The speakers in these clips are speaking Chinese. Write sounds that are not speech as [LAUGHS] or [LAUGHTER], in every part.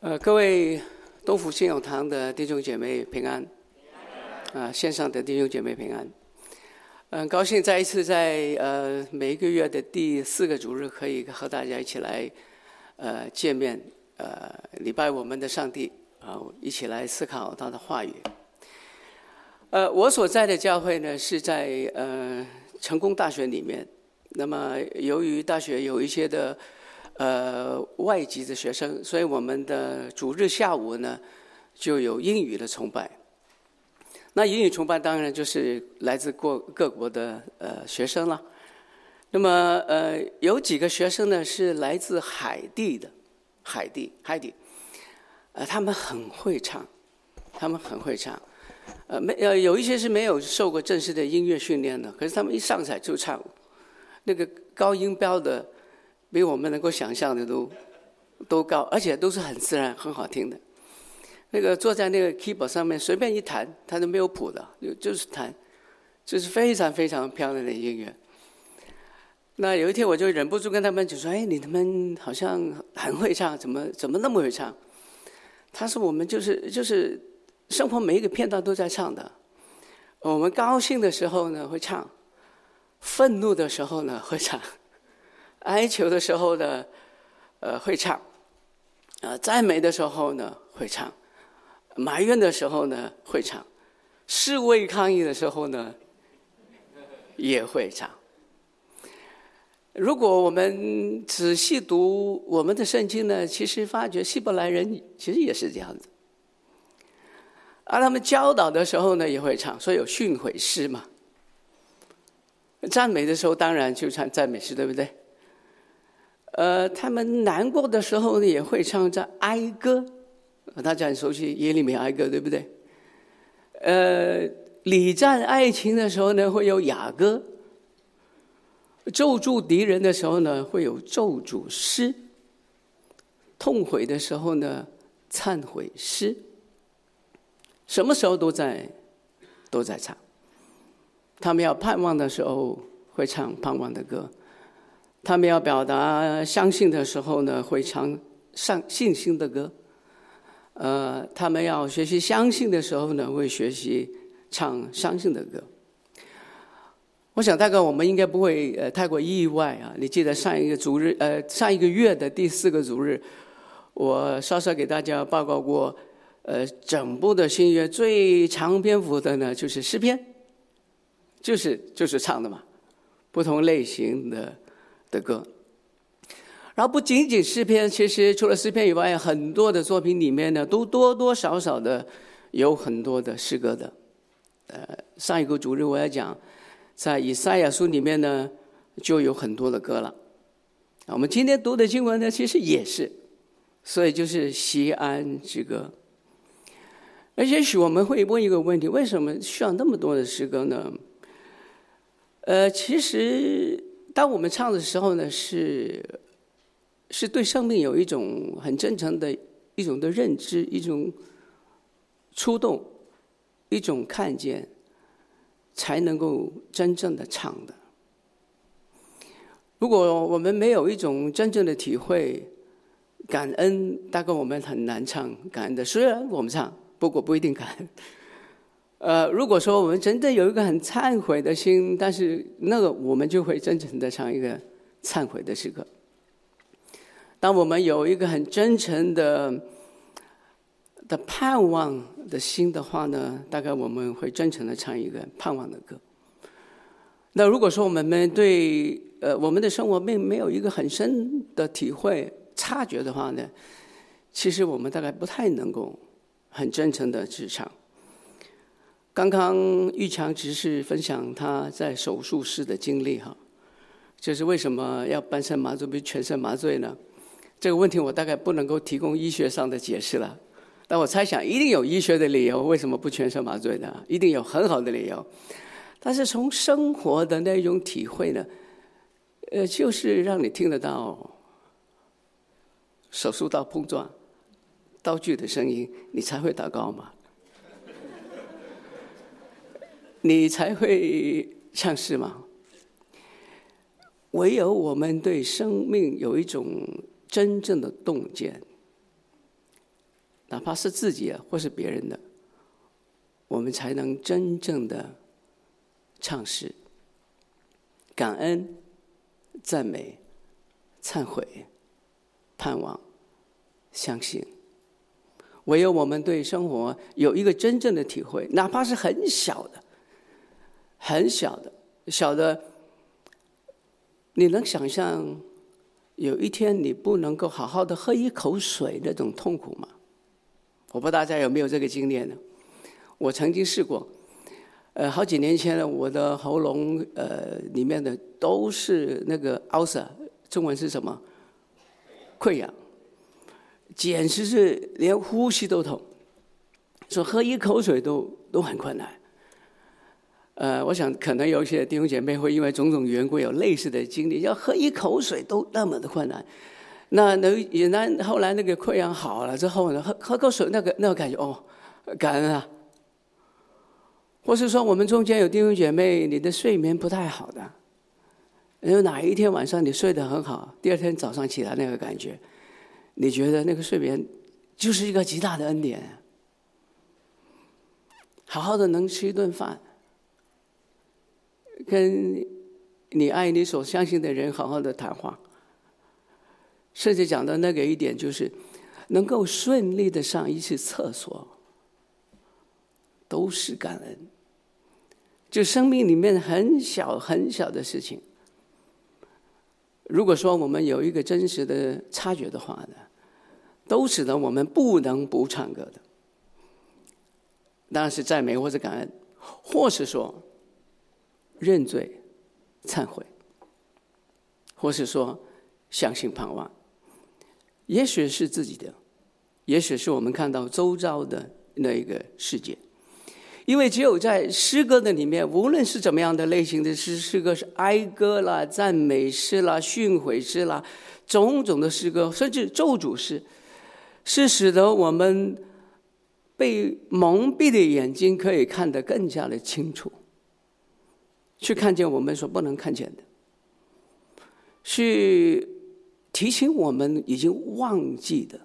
呃，各位东福信友堂的弟兄姐妹平安，啊，线上的弟兄姐妹平安，很高兴再一次在呃每一个月的第四个主日可以和大家一起来呃见面，呃礼拜我们的上帝啊，一起来思考他的话语。呃，我所在的教会呢是在呃成功大学里面，那么由于大学有一些的。呃，外籍的学生，所以我们的主日下午呢，就有英语的崇拜。那英语崇拜当然就是来自各各国的呃学生了。那么呃，有几个学生呢是来自海地的，海地，海地，呃，他们很会唱，他们很会唱，呃，没呃，有一些是没有受过正式的音乐训练的，可是他们一上台就唱，那个高音标的。比我们能够想象的都都高，而且都是很自然、很好听的。那个坐在那个 keyboard 上面随便一弹，他都没有谱的，就就是弹，就是非常非常漂亮的音乐。那有一天我就忍不住跟他们就说：“哎，你他们好像很会唱，怎么怎么那么会唱？”他说：“我们就是就是生活每一个片段都在唱的。我们高兴的时候呢会唱，愤怒的时候呢会唱。”哀求的时候呢，呃，会唱；啊，赞美的时候呢，会唱；埋怨的时候呢，会唱；示威抗议的时候呢，也会唱。如果我们仔细读我们的圣经呢，其实发觉希伯来人其实也是这样子。而他们教导的时候呢，也会唱，所以有训诲诗嘛。赞美的时候，当然就唱赞美诗，对不对？呃，他们难过的时候呢，也会唱着哀歌，大家很熟悉耶利米哀歌，对不对？呃，礼赞爱情的时候呢，会有雅歌；咒诅敌人的时候呢，会有咒诅诗；痛悔的时候呢，忏悔诗。什么时候都在都在唱。他们要盼望的时候，会唱盼望的歌。他们要表达相信的时候呢，会唱上信心的歌；呃，他们要学习相信的时候呢，会学习唱相信的歌。我想大概我们应该不会呃太过意外啊。你记得上一个主日呃上一个月的第四个主日，我稍稍给大家报告过，呃，整部的新约最长篇幅的呢就是诗篇，就是就是唱的嘛，不同类型的。的歌，然后不仅仅诗篇，其实除了诗篇以外，很多的作品里面呢，都多多少少的有很多的诗歌的。呃，上一个主日我要讲，在以赛亚书里面呢，就有很多的歌了。我们今天读的经文呢，其实也是，所以就是锡安之歌。而也许我们会问一个问题：为什么需要那么多的诗歌呢？呃，其实。当我们唱的时候呢，是是对生命有一种很真诚的一种的认知，一种触动，一种看见，才能够真正的唱的。如果我们没有一种真正的体会，感恩，大概我们很难唱感恩的。虽然我们唱，不过不一定感恩。呃，如果说我们真的有一个很忏悔的心，但是那个我们就会真诚的唱一个忏悔的诗歌。当我们有一个很真诚的的盼望的心的话呢，大概我们会真诚的唱一个盼望的歌。那如果说我们对呃我们的生活并没有一个很深的体会察觉的话呢，其实我们大概不太能够很真诚的去唱。刚刚玉强执事分享他在手术室的经历哈，就是为什么要半身麻醉不全身麻醉呢？这个问题我大概不能够提供医学上的解释了，但我猜想一定有医学的理由，为什么不全身麻醉呢？一定有很好的理由。但是从生活的那种体会呢，呃，就是让你听得到手术刀碰撞、刀具的声音，你才会祷告嘛。你才会唱诗吗？唯有我们对生命有一种真正的洞见，哪怕是自己或是别人的，我们才能真正的唱诗、感恩、赞美、忏悔、盼望、相信。唯有我们对生活有一个真正的体会，哪怕是很小的、很小的、小的，你能想象有一天你不能够好好的喝一口水那种痛苦吗？我不知道大家有没有这个经验呢？我曾经试过，呃，好几年前呢，我的喉咙呃里面的都是那个 ulcer，中文是什么？溃疡。简直是连呼吸都痛，说喝一口水都都很困难。呃，我想可能有一些弟兄姐妹会因为种种缘故有类似的经历，要喝一口水都那么的困难。那那也那后来那个溃疡好了之后呢，喝喝口水那个那个感觉哦，感恩啊。或是说我们中间有弟兄姐妹，你的睡眠不太好的，有哪一天晚上你睡得很好，第二天早上起来那个感觉。你觉得那个睡眠就是一个极大的恩典，好好的能吃一顿饭，跟你爱你所相信的人好好的谈话，甚至讲到那个一点就是能够顺利的上一次厕所，都是感恩。就生命里面很小很小的事情，如果说我们有一个真实的察觉的话呢，都使得我们不能不唱歌的，当然是赞美或者感恩，或是说认罪、忏悔，或是说相信盼望。也许是自己的，也许是我们看到周遭的那一个世界，因为只有在诗歌的里面，无论是怎么样的类型的诗，诗歌是哀歌啦、赞美诗啦、训诲诗啦，种种的诗歌，甚至咒诅诗。是使得我们被蒙蔽的眼睛可以看得更加的清楚，去看见我们所不能看见的，去提醒我们已经忘记的，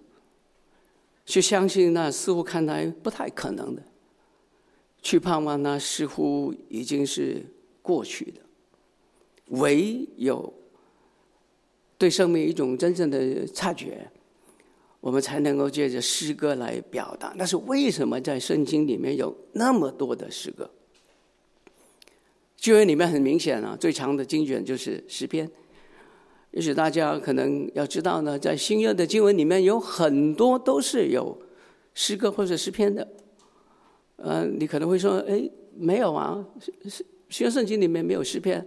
去相信那似乎看来不太可能的，去盼望那似乎已经是过去的，唯有对生命一种真正的察觉。我们才能够借着诗歌来表达。但是为什么在圣经里面有那么多的诗歌？旧约里面很明显啊，最长的经卷就是诗篇。也许大家可能要知道呢，在新约的经文里面有很多都是有诗歌或者诗篇的。呃，你可能会说，哎，没有啊，新约圣经里面没有诗篇。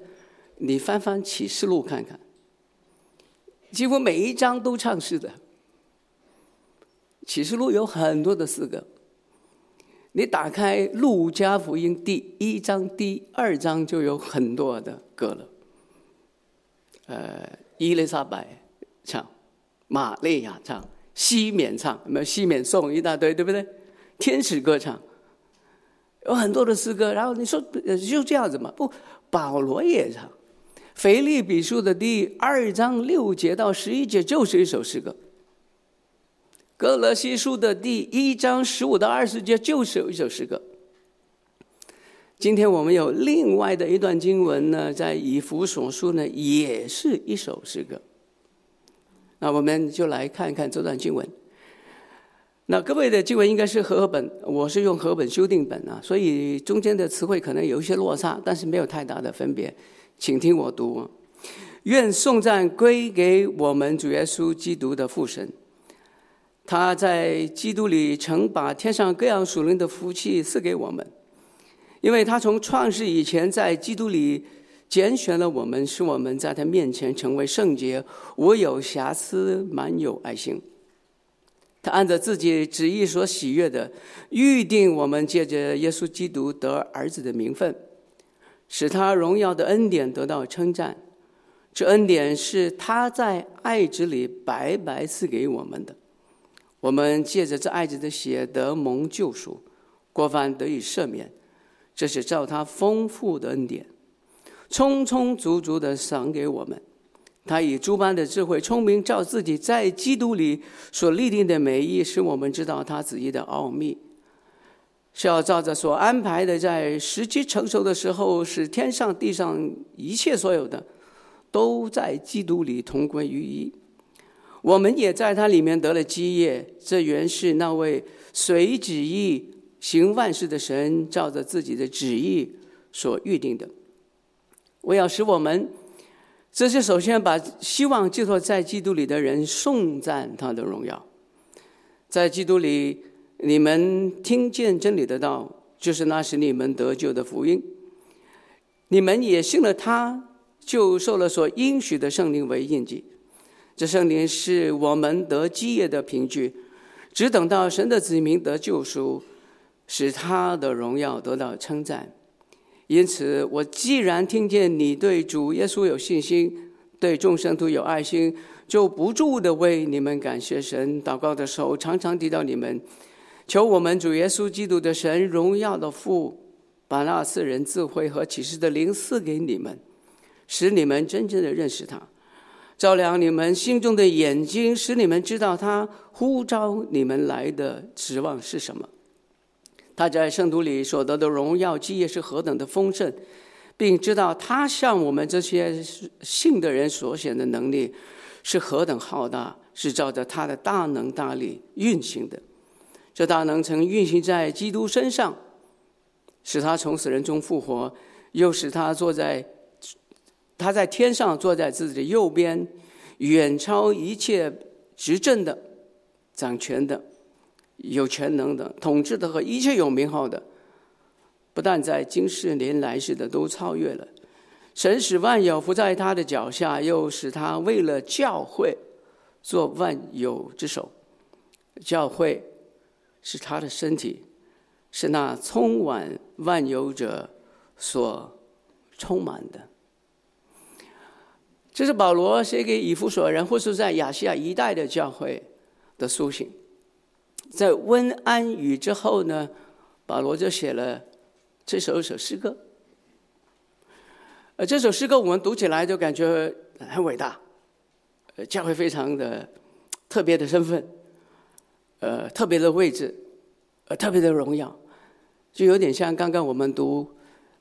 你翻翻启示录看看，几乎每一章都唱诗的。启示录有很多的诗歌，你打开路加福音第一章、第二章就有很多的歌了。呃，伊丽莎白唱，玛利亚唱，西缅唱，没有西缅颂一大堆，对不对？天使歌唱，有很多的诗歌。然后你说就这样子嘛？不，保罗也唱，腓立比书的第二章六节到十一节就是一首诗歌。歌罗西书的第一章十五到二十节就是有一首诗歌。今天我们有另外的一段经文呢，在以弗所书呢，也是一首诗歌。那我们就来看一看这段经文。那各位的经文应该是和合本，我是用和合本修订本啊，所以中间的词汇可能有一些落差，但是没有太大的分别。请听我读：愿颂赞归给我们主耶稣基督的父神。他在基督里曾把天上各样属灵的福气赐给我们，因为他从创世以前在基督里拣选了我们，使我们在他面前成为圣洁，无有瑕疵，满有爱心。他按照自己旨意所喜悦的，预定我们借着耶稣基督得儿子的名分，使他荣耀的恩典得到称赞。这恩典是他在爱子里白白赐给我们的。我们借着这爱子的血得蒙救赎，过犯得以赦免，这是照他丰富的恩典，充充足足的赏给我们。他以诸般的智慧、聪明，照自己在基督里所立定的美意，使我们知道他旨意的奥秘，是要照着所安排的，在时机成熟的时候，使天上地上一切所有的，都在基督里同归于一。我们也在他里面得了基业，这原是那位随旨意行万事的神，照着自己的旨意所预定的。我要使我们。这是首先把希望寄托在基督里的人颂赞他的荣耀，在基督里，你们听见真理的道，就是那使你们得救的福音。你们也信了他，就受了所应许的圣灵为印记。这圣灵是我们得基业的凭据，只等到神的子民得救赎，使他的荣耀得到称赞。因此，我既然听见你对主耶稣有信心，对众圣徒有爱心，就不住地为你们感谢神。祷告的时候，常常提到你们，求我们主耶稣基督的神荣耀的父，把那赐人智慧和启示的灵赐给你们，使你们真正的认识他，照亮你们心中的眼睛，使你们知道他呼召你们来的指望是什么。他在圣徒里所得的荣耀基业是何等的丰盛，并知道他向我们这些信的人所显的能力是何等浩大，是照着他的大能大力运行的。这大能曾运行在基督身上，使他从死人中复活，又使他坐在他在天上坐在自己的右边，远超一切执政的、掌权的。有全能的、统治的和一切有名号的，不但在今世连来世的都超越了。神使万有伏在他的脚下，又使他为了教会做万有之首。教会是他的身体，是那充满万有者所充满的。这是保罗写给以弗所人，或是在亚细亚一带的教会的书信。在温安语之后呢，保罗就写了这首一首诗歌。呃，这首诗歌我们读起来就感觉很伟大，呃，教会非常的特别的身份，呃，特别的位置，呃，特别的荣耀，就有点像刚刚我们读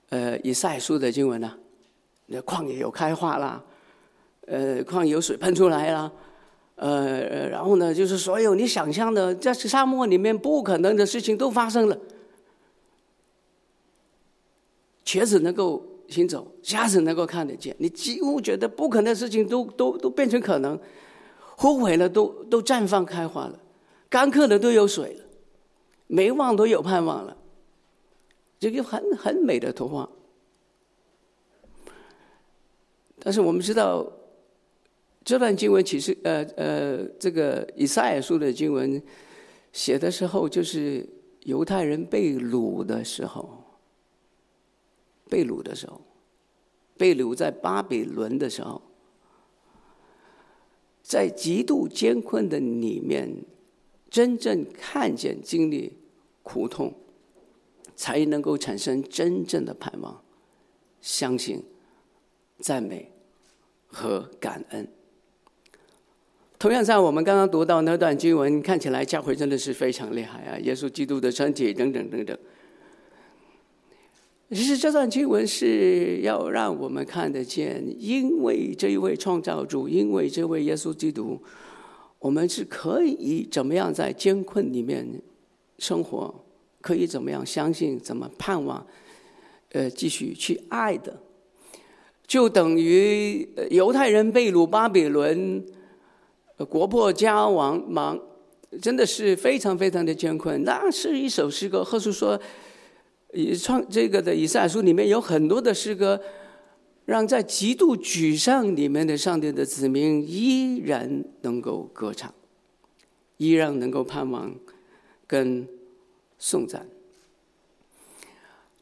呃以赛书的经文呐，那旷野有开花啦，呃，矿有水喷出来了。呃，然后呢，就是所有你想象的在沙漠里面不可能的事情都发生了。瘸子能够行走，瞎子能够看得见，你几乎觉得不可能的事情都都都变成可能，枯萎了都都绽放开花了，干渴的都有水了，没望都有盼望了，这个很很美的图画。但是我们知道。这段经文其实，呃呃，这个以赛亚书的经文写的时候，就是犹太人被掳的时候，被掳的时候，被掳在巴比伦的时候，在极度艰困的里面，真正看见、经历苦痛，才能够产生真正的盼望、相信、赞美和感恩。同样，在我们刚刚读到那段经文，看起来教会真的是非常厉害啊！耶稣基督的身体等等等等。其实这段经文是要让我们看得见，因为这一位创造主，因为这位耶稣基督，我们是可以怎么样在艰困里面生活，可以怎么样相信，怎么盼望，呃，继续去爱的，就等于犹太人被掳巴比伦。国破家亡，忙，真的是非常非常的艰困。那是一首诗歌，或是说，以创这个的以赛亚书里面有很多的诗歌，让在极度沮丧里面的上帝的子民依然能够歌唱，依然能够盼望跟颂赞。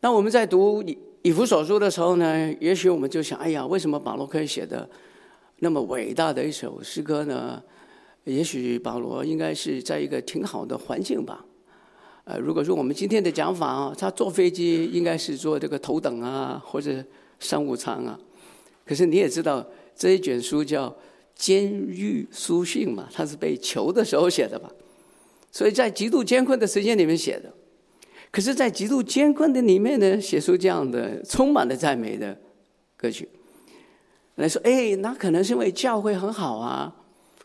那我们在读以以弗所书的时候呢，也许我们就想：哎呀，为什么保罗可以写的？那么伟大的一首诗歌呢？也许保罗应该是在一个挺好的环境吧。呃，如果说我们今天的讲法啊，他坐飞机应该是坐这个头等啊，或者商务舱啊。可是你也知道，这一卷书叫《监狱书信》嘛，他是被囚的时候写的吧？所以在极度艰困的时间里面写的。可是，在极度艰困的里面呢，写出这样的充满了赞美的歌曲。来说，哎，那可能是因为教会很好啊，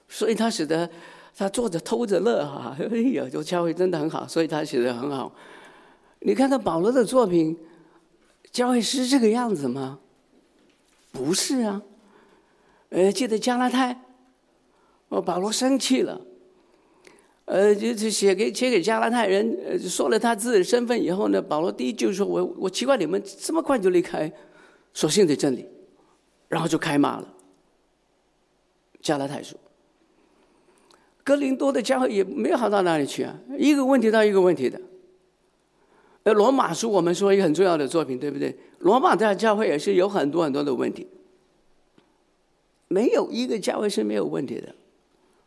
所以他使得他坐着偷着乐哈。哎呀，这教会真的很好，所以他写得很好。你看看保罗的作品，教会是这个样子吗？不是啊。呃，记得加拉太，哦，保罗生气了，呃，就是写给写给加拉太人，呃，说了他自己的身份以后呢，保罗第一句说我我奇怪你们这么快就离开所信的真理，然后就开骂了。加拉太书，哥林多的教会也没有好到哪里去啊，一个问题到一个问题的。呃，罗马书我们说一个很重要的作品，对不对？罗马的教会也是有很多很多的问题。没有一个教会是没有问题的。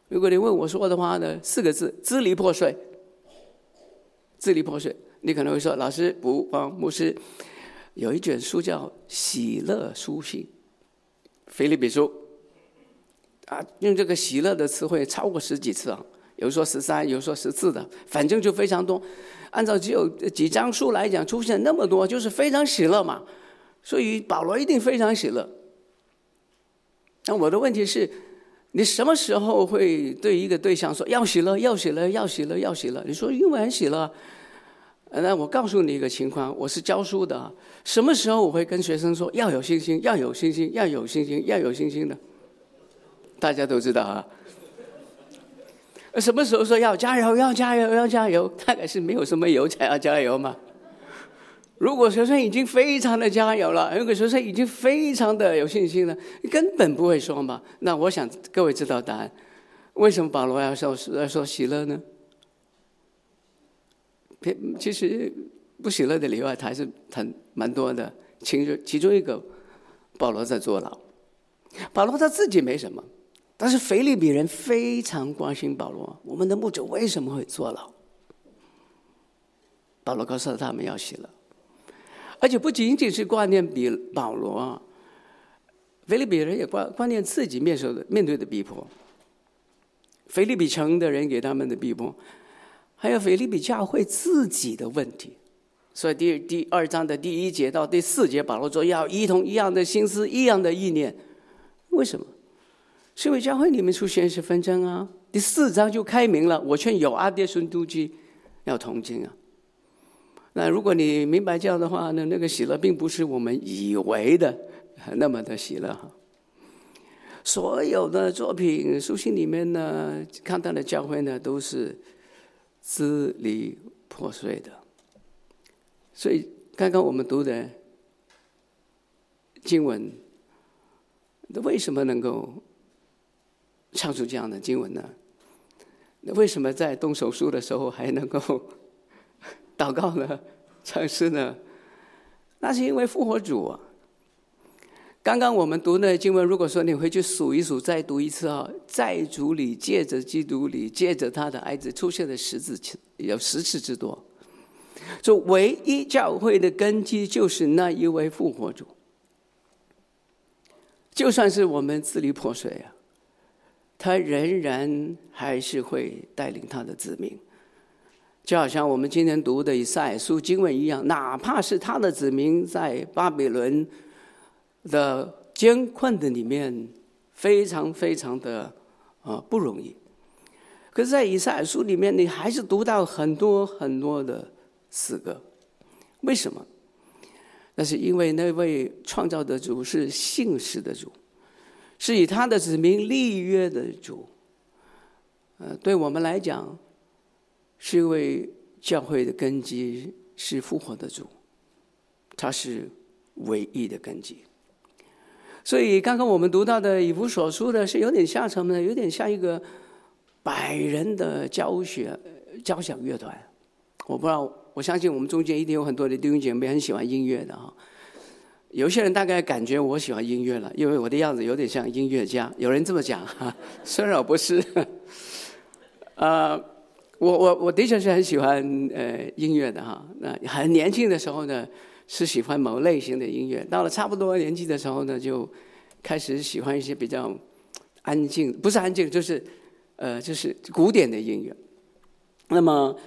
如果你问我说的话呢，四个字：支离破碎。支离破碎，你可能会说：“老师不，啊，牧师，有一卷书叫《喜乐书信》，腓立比书啊，用这个喜乐的词汇超过十几次啊，有说十三，有说十四的，反正就非常多。按照只有几章书来讲，出现那么多，就是非常喜乐嘛。所以保罗一定非常喜乐。”那我的问题是，你什么时候会对一个对象说要喜乐，要喜乐，要喜乐，要喜乐？你说因为很喜乐，那我告诉你一个情况，我是教书的，什么时候我会跟学生说要有信心，要有信心，要有信心，要有信心的？大家都知道啊。什么时候说要加油，要加油，要加油？大概是没有什么油才要加油嘛。如果学生已经非常的加油了，如果学生已经非常的有信心了，根本不会说嘛。那我想各位知道答案，为什么保罗要说要说喜乐呢？其实不喜乐的例外还是很蛮多的。其中其中一个，保罗在坐牢。保罗他自己没什么，但是腓立比人非常关心保罗。我们的牧者为什么会坐牢？保罗告诉他们要喜乐。而且不仅仅是挂念比保罗，腓立比人也挂挂念自己面受的面对的逼迫，腓立比城的人给他们的逼迫，还有菲利比教会自己的问题。所以第第二章的第一节到第四节，保罗说要一同一样的心思，一样的意念。为什么？是因为教会里面出现一些纷争啊。第四章就开明了，我劝有阿爹孙都基要同心啊。那如果你明白这样的话呢，那个喜乐并不是我们以为的那么的喜乐哈。所有的作品书信里面呢，看到的教会呢，都是支离破碎的。所以刚刚我们读的经文，那为什么能够唱出这样的经文呢？那为什么在动手术的时候还能够？[LAUGHS] 祷告呢，唱诗呢，那是因为复活主。刚刚我们读那经文，如果说你回去数一数，再读一次啊，在主里借着基督里借着他的爱子出现的十次，有十次之多。说唯一教会的根基就是那一位复活主。就算是我们支离破碎啊，他仍然还是会带领他的子民。就好像我们今天读的以赛书经文一样，哪怕是他的子民在巴比伦的艰困的里面，非常非常的啊不容易。可是，在以赛亚书里面，你还是读到很多很多的诗歌。为什么？那是因为那位创造的主是信实的主，是以他的子民立约的主。呃，对我们来讲。是因为教会的根基是复活的主，他是唯一的根基。所以刚刚我们读到的以弗所书的是有点像什么呢？有点像一个百人的交学交响乐团。我不知道，我相信我们中间一定有很多的弟兄姐妹很喜欢音乐的哈。有些人大概感觉我喜欢音乐了，因为我的样子有点像音乐家。有人这么讲哈，[LAUGHS] 虽然我不是，[LAUGHS] 呃。我我我的确是很喜欢呃音乐的哈，那很年轻的时候呢是喜欢某类型的音乐，到了差不多年纪的时候呢就开始喜欢一些比较安静，不是安静，就是呃，就是古典的音乐。那么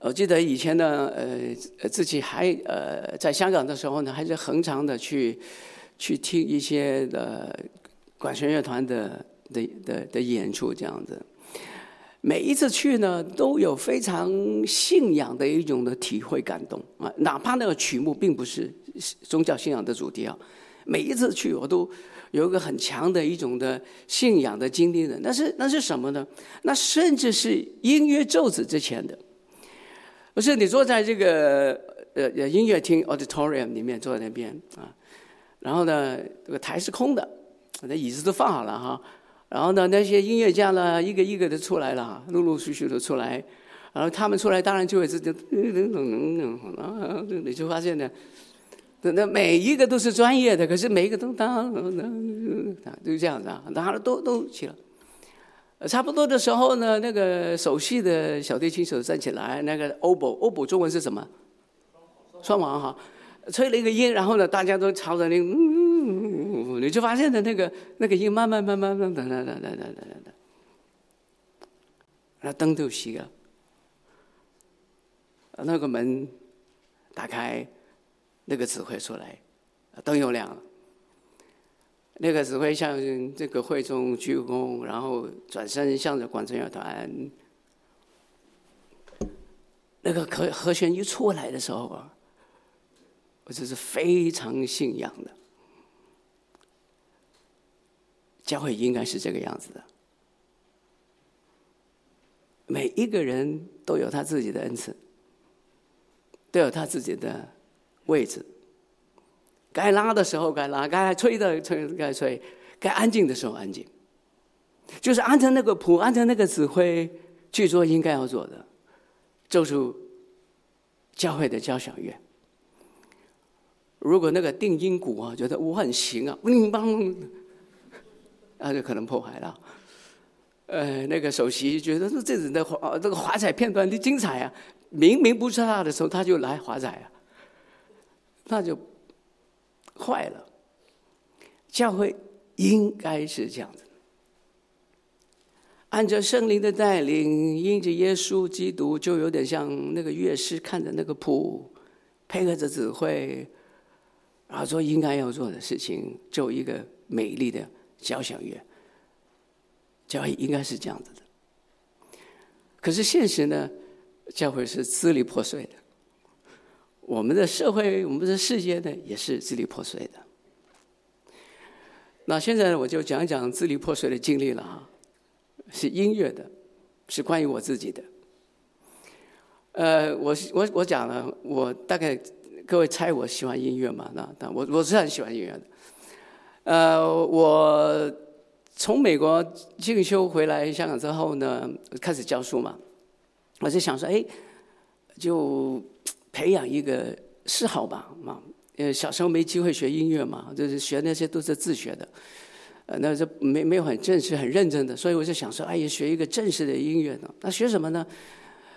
我记得以前呢，呃，自己还呃在香港的时候呢，还是恒常的去去听一些的管弦乐团的的的的演出，这样子。每一次去呢，都有非常信仰的一种的体会感动啊，哪怕那个曲目并不是宗教信仰的主题啊，每一次去我都有一个很强的一种的信仰的经历的。那是那是什么呢？那甚至是音乐奏止之前的，不是你坐在这个呃呃音乐厅 auditorium 里面坐在那边啊，然后呢，这个台是空的，那椅子都放好了哈。然后呢，那些音乐家呢，一个一个的出来了，陆陆续续的出来。然后他们出来，当然就会是噔噔噔噔噔，你就发现呢，那那每一个都是专业的，可是每一个都当当当，就这样子啊，当然都都起了。差不多的时候呢，那个首席的小提琴手站起来，那个 o bo o bo 中文是什么？双簧哈，吹了一个音，然后呢，大家都朝着那个。你就发现的那个那个音慢慢慢慢慢等等等等等等等，那灯都熄了，那个门打开，那个指挥出来，灯又亮了。那个指挥向这个会众鞠躬，然后转身向着管弦乐团。那个和和弦一出来的时候啊，我这是非常信仰的。教会应该是这个样子的，每一个人都有他自己的恩赐，都有他自己的位置。该拉的时候该拉，该吹的吹该吹，该安静的时候安静，就是按照那个谱，按照那个指挥去做应该要做的，奏出教会的交响乐。如果那个定音鼓啊，觉得我很行啊，乒乓。那就可能破坏了。呃，那个首席觉得说这人的华这个华彩片段的精彩啊，明明不是他的时候，他就来华彩啊，那就坏了。教会应该是这样子，按照圣灵的带领，因着耶稣基督，就有点像那个乐师看着那个谱，配合着指挥，然后做应该要做的事情，做一个美丽的。交响乐，教会应该是这样子的。可是现实呢，教会是支离破碎的。我们的社会，我们的世界呢，也是支离破碎的。那现在呢我就讲一讲支离破碎的经历了哈，是音乐的，是关于我自己的。呃，我我我讲了，我大概各位猜我喜欢音乐嘛？那那我我是很喜欢音乐的。呃，我从美国进修回来香港之后呢，开始教书嘛，我就想说，哎，就培养一个嗜好吧，嘛，因为小时候没机会学音乐嘛，就是学那些都是自学的，呃，那就没没有很正式、很认真的，所以我就想说，哎呀，学一个正式的音乐呢，那学什么呢？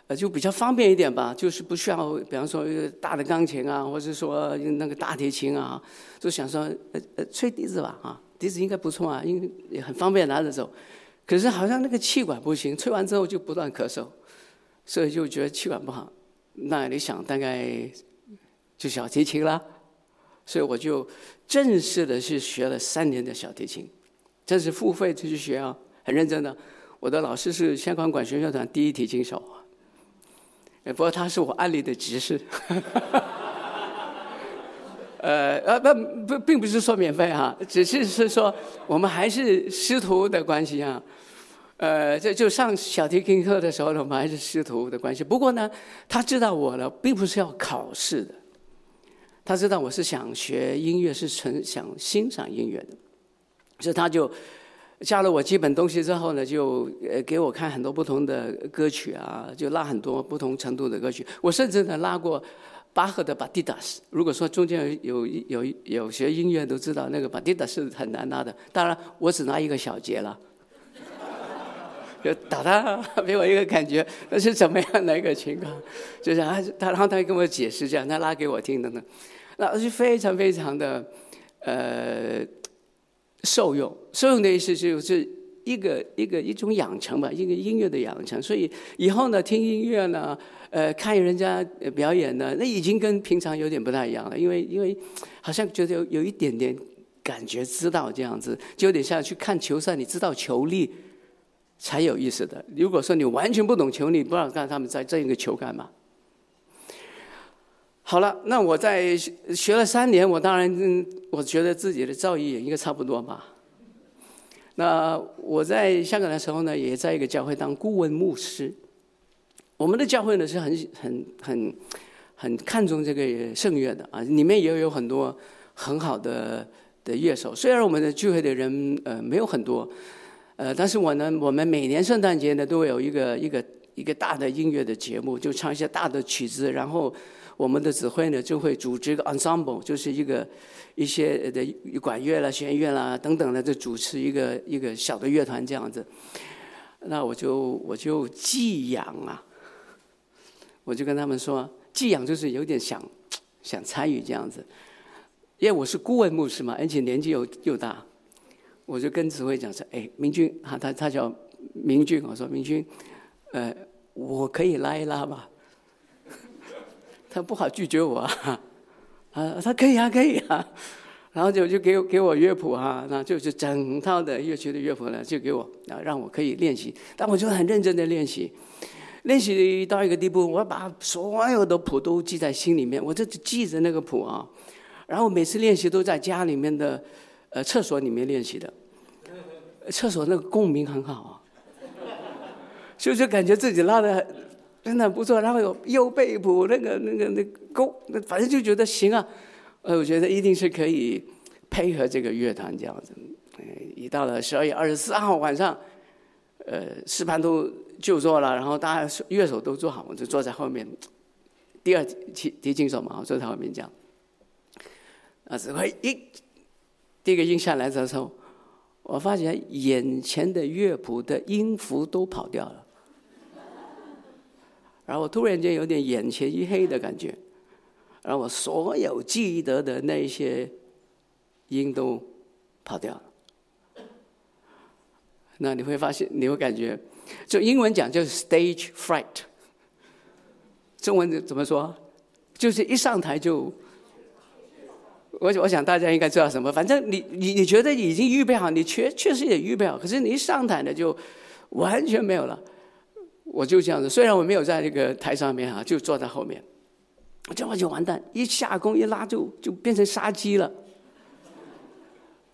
呃，就比较方便一点吧，就是不需要，比方说大的钢琴啊，或者说那个大提琴啊，就想说，呃呃，吹笛子吧，啊，笛子应该不错啊，因也很方便拿着走。可是好像那个气管不行，吹完之后就不断咳嗽，所以就觉得气管不好。那你想，大概就小提琴啦，所以我就正式的去学了三年的小提琴，这是付费出去学啊，很认真的。我的老师是香港管弦乐团第一提琴手。不过他是我案例的执事，[LAUGHS] 呃呃不不并不是说免费哈，只是是说我们还是师徒的关系啊，呃这就上小提琴课的时候呢，我们还是师徒的关系。不过呢，他知道我呢，并不是要考试的，他知道我是想学音乐，是纯想欣赏音乐的，所以他就。教了我基本东西之后呢，就呃给我看很多不同的歌曲啊，就拉很多不同程度的歌曲。我甚至呢拉过巴赫的《巴蒂达斯》。如果说中间有有有有学音乐都知道，那个巴蒂达斯是很难拉的。当然，我只拉一个小节了。就打他给我一个感觉，那是怎么样的一个情况？就是他他然后他跟我解释这样，他拉给我听的呢，那是非常非常的呃。受用。受用的意思就是一个一个一种养成吧，一个音乐的养成。所以以后呢，听音乐呢，呃，看人家表演呢，那已经跟平常有点不太一样了，因为因为好像觉得有有一点点感觉，知道这样子，就有点像去看球赛，你知道球力才有意思的。如果说你完全不懂球力，不知道看他们在这一个球干嘛。好了，那我在学了三年，我当然我觉得自己的造诣也应该差不多吧。那我在香港的时候呢，也在一个教会当顾问牧师。我们的教会呢是很很很很看重这个圣乐的啊，里面也有很多很好的的乐手。虽然我们的聚会的人呃没有很多，呃，但是我呢，我们每年圣诞节呢都会有一个一个一个大的音乐的节目，就唱一些大的曲子，然后。我们的指挥呢，就会组织一个 ensemble，就是一个一些的管乐啦、弦乐啦等等的，就主持一个一个小的乐团这样子。那我就我就寄养啊，我就跟他们说，寄养就是有点想想参与这样子，因为我是顾问牧师嘛，而且年纪又又大，我就跟指挥讲说，哎，明君，他他他叫明君，我说明君，呃，我可以拉一拉吧。他不好拒绝我啊，[LAUGHS] 啊，他可以啊，可以啊，[LAUGHS] 然后就就给我给我乐谱啊，那就是整套的乐曲的乐谱呢，就给我啊，让我可以练习。但我就很认真的练习，练习到一个地步，我把所有的谱都记在心里面，我就记着那个谱啊。然后每次练习都在家里面的呃厕所里面练习的，厕所那个共鸣很好啊，[LAUGHS] 所以就感觉自己拉的。真的不错，然后有右背谱，那个那个那勾，那反正就觉得行啊。呃，我觉得一定是可以配合这个乐团这样子。一到了十二月二十四号晚上，呃，试盘都就座了，然后大家乐手都坐好，我就坐在后面。第二提提琴手嘛，我坐在后面讲。啊，指挥一第一个音下来的时候，我发现眼前的乐谱的音符都跑掉了。然后我突然间有点眼前一黑的感觉，然后我所有记得的那些音都跑掉了。那你会发现，你会感觉，就英文讲就是 stage fright，中文怎么说？就是一上台就，我我想大家应该知道什么。反正你你你觉得已经预备好，你确确实也预备好，可是你一上台呢，就完全没有了。我就这样子，虽然我没有在那个台上面啊，就坐在后面，我这样就完蛋，一下弓一拉就就变成杀鸡了，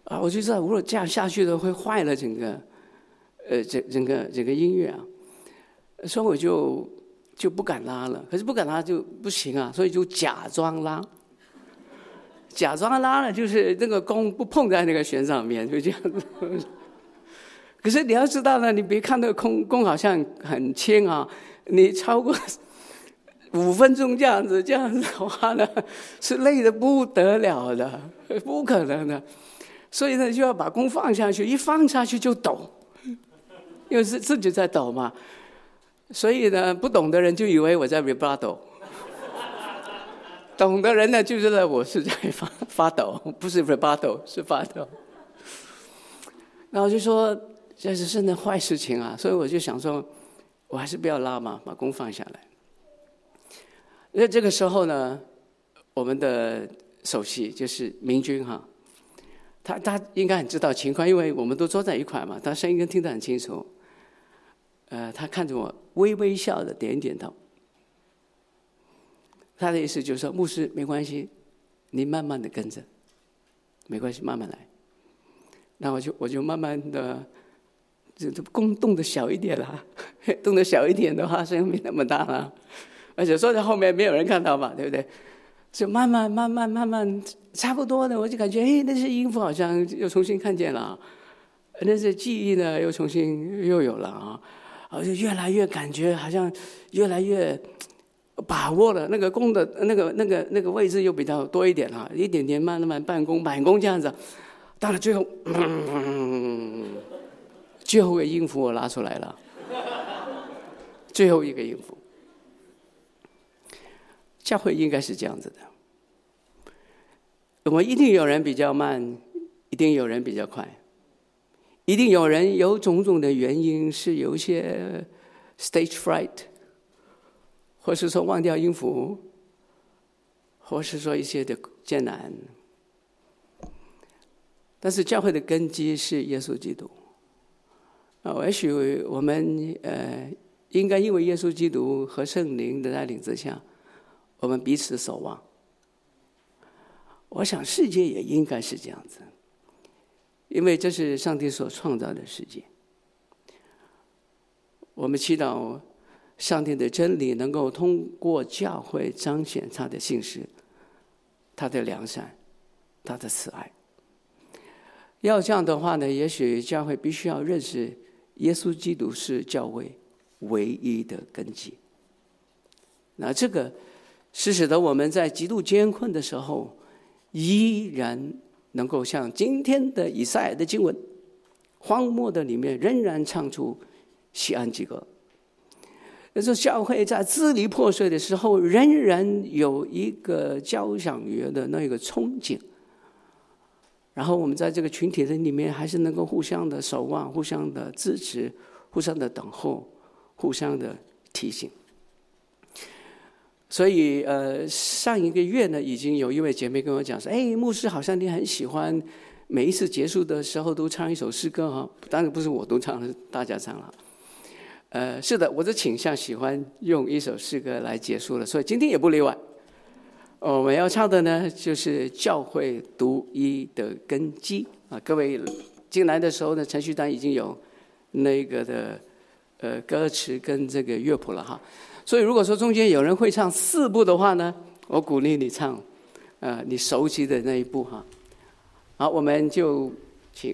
啊，我就知道如果这样下去的会坏了整个，呃，整整个整个音乐啊，所以我就就不敢拉了，可是不敢拉就不行啊，所以就假装拉，假装拉了，就是那个弓不碰在那个弦上面，就这样子。可是你要知道呢，你别看那个弓弓好像很轻啊，你超过 [LAUGHS] 五分钟这样子这样子的话呢，是累得不得了的，不可能的。所以呢，就要把弓放下去，一放下去就抖，因为是自己在抖嘛。所以呢，不懂的人就以为我在 rebut 懂的人呢就知道我是在发发抖，不是 vibrato，是发抖。然后就说。这是真的坏事情啊！所以我就想说，我还是不要拉嘛，把弓放下来。那这个时候呢，我们的首席就是明君哈，他他应该很知道情况，因为我们都坐在一块嘛，他声音听得很清楚。呃，他看着我，微微笑的点点头。他的意思就是说，牧师没关系，你慢慢的跟着，没关系，慢慢来。那我就我就慢慢的。这这弓动的小一点啦，[LAUGHS] 动的小一点的话，声音没那么大了，而且坐在后面没有人看到嘛，对不对？就慢慢慢慢慢慢，差不多的，我就感觉哎，那些音符好像又重新看见了，那些记忆呢又重新又有了啊，我就越来越感觉好像越来越把握了那个弓的那个那个那个位置又比较多一点了，一点点慢慢慢半弓满弓这样子，到了最后。最后一个音符我拉出来了，最后一个音符，教会应该是这样子的。我们一定有人比较慢，一定有人比较快，一定有人有种种的原因，是有一些 stage fright，或是说忘掉音符，或是说一些的艰难。但是教会的根基是耶稣基督。啊，也许我们呃，应该因为耶稣基督和圣灵的带领之下，我们彼此守望。我想世界也应该是这样子，因为这是上帝所创造的世界。我们祈祷上帝的真理能够通过教会彰显他的信实、他的良善、他的慈爱。要这样的话呢，也许教会必须要认识。耶稣基督是教会唯一的根基。那这个是使得我们在极度艰困的时候，依然能够像今天的以赛亚的经文，荒漠的里面仍然唱出锡安之歌。那这教会在支离破碎的时候，仍然有一个交响乐的那个憧憬。然后我们在这个群体的里面，还是能够互相的守望、互相的支持、互相的等候、互相的提醒。所以，呃，上一个月呢，已经有一位姐妹跟我讲说：“哎，牧师，好像你很喜欢每一次结束的时候都唱一首诗歌哈。当然不是我独唱，是大家唱了。呃，是的，我的倾向喜欢用一首诗歌来结束了，所以今天也不例外。”我们要唱的呢，就是教会独一的根基啊！各位进来的时候呢，程序单已经有那个的呃歌词跟这个乐谱了哈。所以如果说中间有人会唱四部的话呢，我鼓励你唱，呃，你熟悉的那一部哈。好，我们就请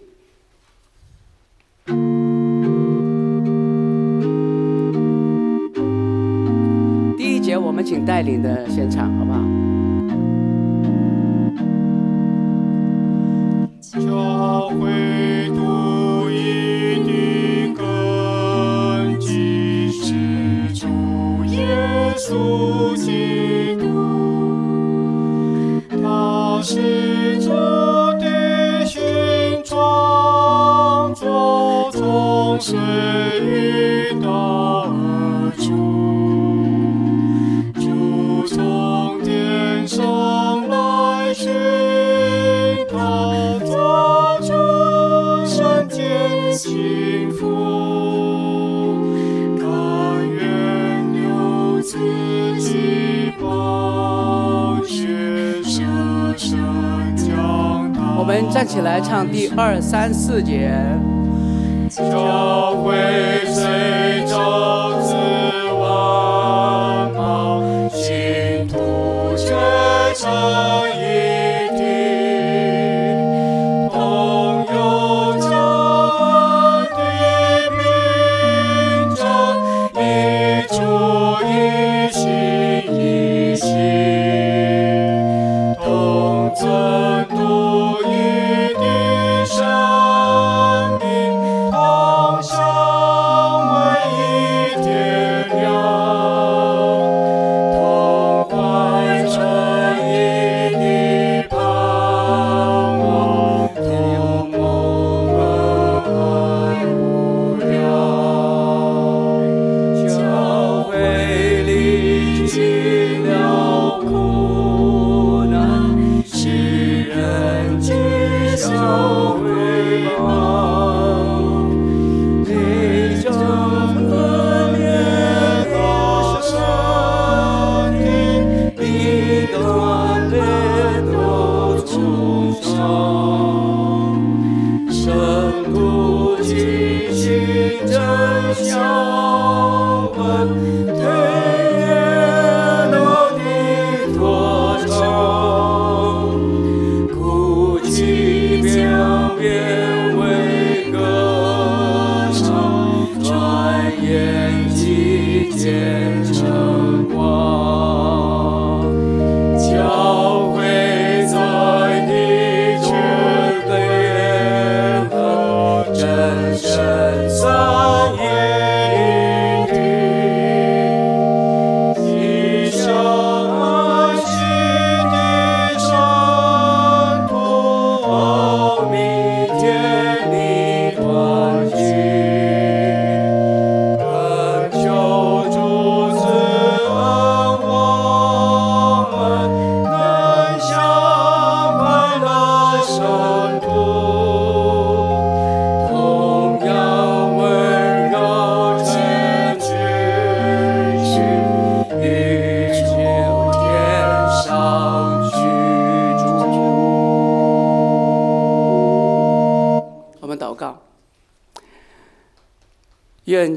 第一节，我们请带领的先唱，好不好？是主耶稣基督，他是这地形创造从水与站起来唱第二三四节。教会随着子万邦，信徒却成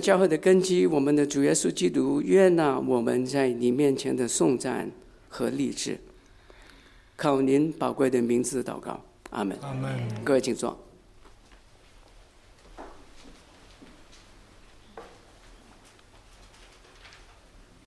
教会的根基，我们的主耶稣基督愿纳我们在你面前的颂赞和立志。靠您宝贵的名字祷告，阿门。阿门。各位请坐。